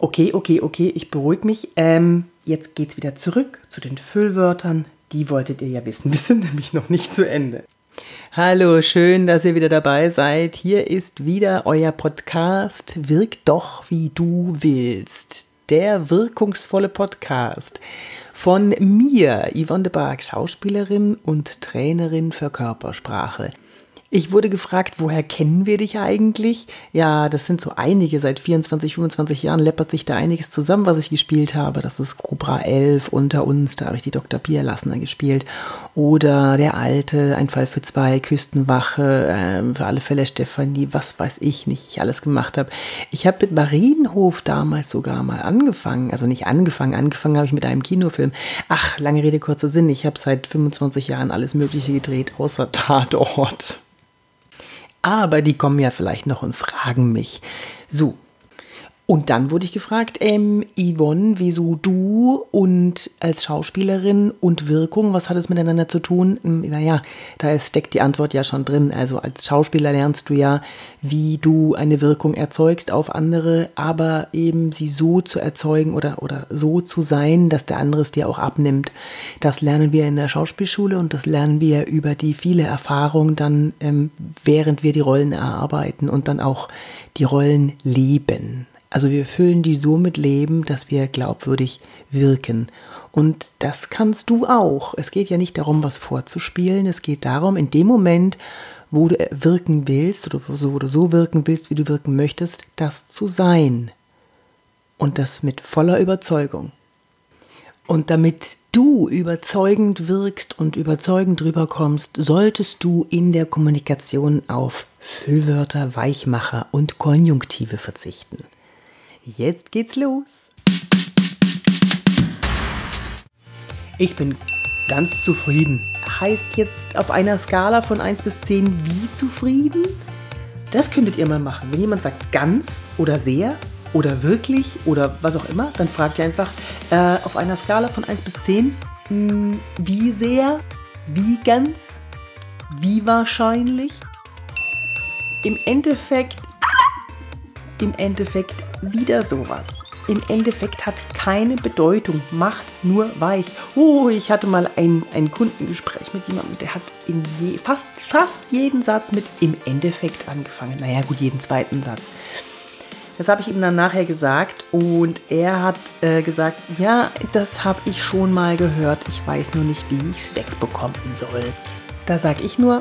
Okay, okay, okay, ich beruhige mich. Ähm, jetzt geht's wieder zurück zu den Füllwörtern. Die wolltet ihr ja wissen. Wir sind nämlich noch nicht zu Ende. Hallo, schön, dass ihr wieder dabei seid. Hier ist wieder euer Podcast Wirk doch, wie du willst. Der wirkungsvolle Podcast von mir, Yvonne de Barg, Schauspielerin und Trainerin für Körpersprache. Ich wurde gefragt, woher kennen wir dich eigentlich? Ja, das sind so einige. Seit 24, 25 Jahren läppert sich da einiges zusammen, was ich gespielt habe. Das ist Cobra 11 unter uns, da habe ich die Dr. Pia gespielt. Oder Der Alte, Ein Fall für zwei, Küstenwache, äh, für alle Fälle Stefanie, was weiß ich nicht, ich alles gemacht habe. Ich habe mit Marienhof damals sogar mal angefangen. Also nicht angefangen, angefangen habe ich mit einem Kinofilm. Ach, lange Rede, kurzer Sinn. Ich habe seit 25 Jahren alles Mögliche gedreht, außer Tatort aber die kommen ja vielleicht noch und fragen mich. So, und dann wurde ich gefragt, ähm, Yvonne, wieso du und als Schauspielerin und Wirkung, was hat es miteinander zu tun? Hm, naja, da steckt die Antwort ja schon drin. Also als Schauspieler lernst du ja, wie du eine Wirkung erzeugst auf andere, aber eben sie so zu erzeugen oder, oder so zu sein, dass der andere es dir auch abnimmt. Das lernen wir in der Schauspielschule und das lernen wir über die viele Erfahrungen dann, ähm, während wir die Rollen erarbeiten und dann auch die Rollen leben. Also wir füllen die so mit Leben, dass wir glaubwürdig wirken. Und das kannst du auch. Es geht ja nicht darum, was vorzuspielen. Es geht darum, in dem Moment, wo du wirken willst oder so oder so wirken willst, wie du wirken möchtest, das zu sein. Und das mit voller Überzeugung. Und damit du überzeugend wirkst und überzeugend rüberkommst, solltest du in der Kommunikation auf Füllwörter, Weichmacher und Konjunktive verzichten. Jetzt geht's los. Ich bin ganz zufrieden. Heißt jetzt auf einer Skala von 1 bis 10 wie zufrieden? Das könntet ihr mal machen. Wenn jemand sagt ganz oder sehr oder wirklich oder was auch immer, dann fragt ihr einfach äh, auf einer Skala von 1 bis 10, mh, hm, wie sehr, wie ganz, wie wahrscheinlich. Im Endeffekt, im Endeffekt wieder sowas. Im Endeffekt hat keine Bedeutung, macht nur weich. Oh, ich hatte mal ein, ein Kundengespräch mit jemandem, der hat in je, fast, fast jeden Satz mit im Endeffekt angefangen. Naja, gut, jeden zweiten Satz. Das habe ich ihm dann nachher gesagt und er hat äh, gesagt, ja, das habe ich schon mal gehört, ich weiß nur nicht, wie ich es wegbekommen soll. Da sage ich nur,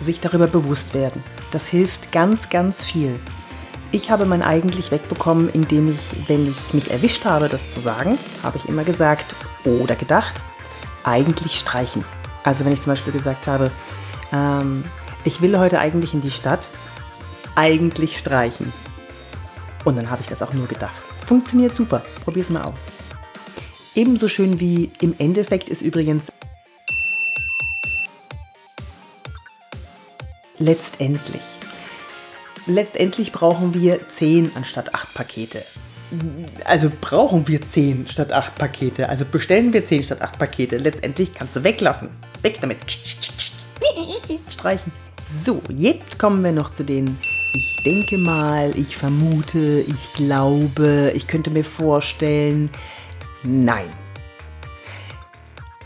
sich darüber bewusst werden. Das hilft ganz, ganz viel. Ich habe mein eigentlich wegbekommen, indem ich, wenn ich mich erwischt habe, das zu sagen, habe ich immer gesagt oder gedacht, eigentlich streichen. Also wenn ich zum Beispiel gesagt habe, ähm, ich will heute eigentlich in die Stadt, eigentlich streichen. Und dann habe ich das auch nur gedacht. Funktioniert super. Probier es mal aus. Ebenso schön wie im Endeffekt ist übrigens letztendlich letztendlich brauchen wir 10 anstatt 8 Pakete. Also brauchen wir 10 statt 8 Pakete. Also bestellen wir 10 statt 8 Pakete. Letztendlich kannst du weglassen. Weg damit. Streichen. So, jetzt kommen wir noch zu den ich denke mal, ich vermute, ich glaube, ich könnte mir vorstellen. Nein.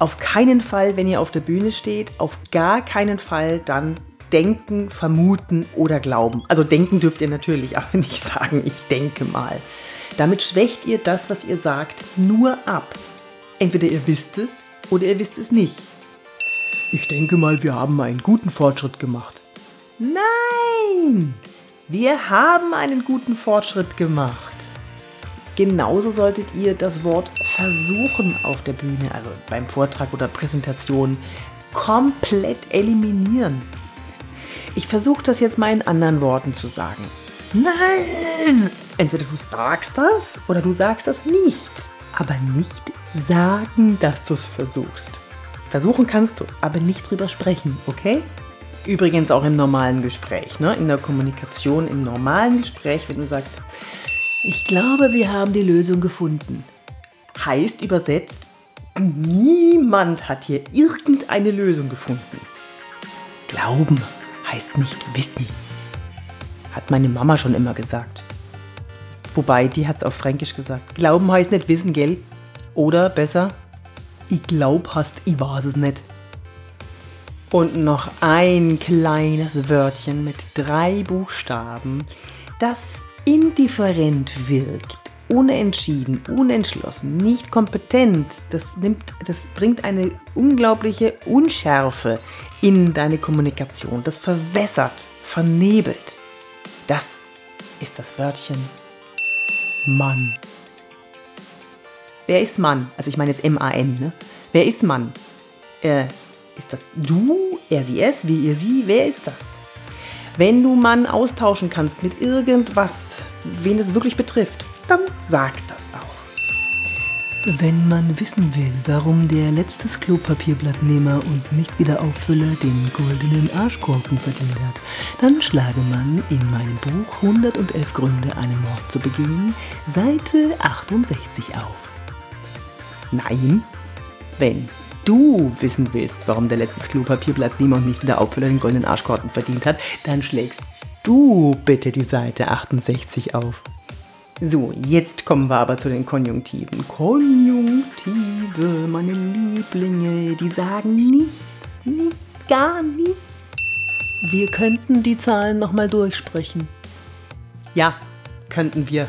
Auf keinen Fall, wenn ihr auf der Bühne steht, auf gar keinen Fall dann denken, vermuten oder glauben. Also denken dürft ihr natürlich, auch nicht sagen, ich denke mal. Damit schwächt ihr das, was ihr sagt, nur ab. Entweder ihr wisst es oder ihr wisst es nicht. Ich denke mal, wir haben einen guten Fortschritt gemacht. Nein! Wir haben einen guten Fortschritt gemacht. Genauso solltet ihr das Wort versuchen auf der Bühne, also beim Vortrag oder Präsentation, komplett eliminieren. Ich versuche das jetzt mal in anderen Worten zu sagen. Nein! Entweder du sagst das oder du sagst das nicht. Aber nicht sagen, dass du es versuchst. Versuchen kannst du es, aber nicht drüber sprechen, okay? Übrigens auch im normalen Gespräch, ne? in der Kommunikation, im normalen Gespräch, wenn du sagst, ich glaube, wir haben die Lösung gefunden. Heißt übersetzt, niemand hat hier irgendeine Lösung gefunden. Glauben heißt nicht wissen. Hat meine Mama schon immer gesagt. Wobei, die hat es auf Fränkisch gesagt. Glauben heißt nicht wissen, gell? Oder besser, ich glaub hast, ich weiß es nicht. Und noch ein kleines Wörtchen mit drei Buchstaben, das indifferent wirkt, unentschieden, unentschlossen, nicht kompetent. Das, nimmt, das bringt eine unglaubliche Unschärfe in deine Kommunikation. Das verwässert, vernebelt. Das ist das Wörtchen Mann. Wer ist Mann? Also ich meine jetzt M-A-N, ne? Wer ist Mann? Äh, ist das du, er, sie, es, wie ihr, sie? Wer ist das? Wenn du Mann austauschen kannst mit irgendwas, wen es wirklich betrifft, dann sag das auch. Wenn man wissen will, warum der letztes Klopapierblattnehmer und nicht wieder Auffüller den goldenen Arschkorken verdient hat, dann schlage man in meinem Buch 111 Gründe, einen Mord zu begehen, Seite 68 auf. Nein, wenn du wissen willst, warum der letztes Klopapierblatt niemand nicht wieder Auffüller den goldenen Arschkorten verdient hat, dann schlägst du bitte die Seite 68 auf. So, jetzt kommen wir aber zu den Konjunktiven. Konjunktive, meine Lieblinge, die sagen nichts, nichts, gar nichts. Wir könnten die Zahlen nochmal durchsprechen. Ja, könnten wir.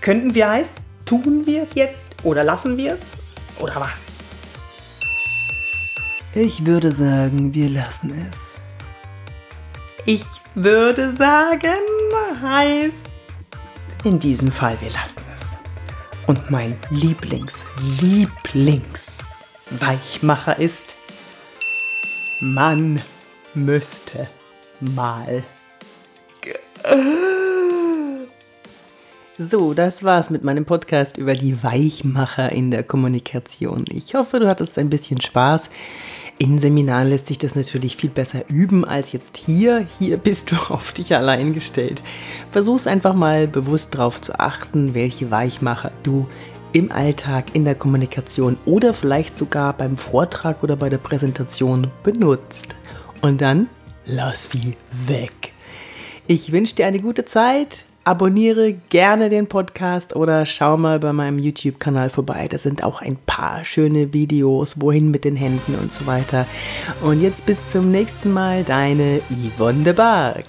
Könnten wir heißt, tun wir es jetzt oder lassen wir es oder was? Ich würde sagen, wir lassen es. Ich würde sagen, heißt in diesem Fall, wir lassen es. Und mein Lieblings, Lieblingsweichmacher ist, man müsste mal. So, das war's mit meinem Podcast über die Weichmacher in der Kommunikation. Ich hoffe, du hattest ein bisschen Spaß. In Seminaren lässt sich das natürlich viel besser üben als jetzt hier. Hier bist du auf dich allein gestellt. Versuch's einfach mal bewusst darauf zu achten, welche Weichmacher du im Alltag, in der Kommunikation oder vielleicht sogar beim Vortrag oder bei der Präsentation benutzt. Und dann lass sie weg. Ich wünsche dir eine gute Zeit abonniere gerne den Podcast oder schau mal bei meinem YouTube-Kanal vorbei. Da sind auch ein paar schöne Videos, wohin mit den Händen und so weiter. Und jetzt bis zum nächsten Mal, deine Yvonne de Barg.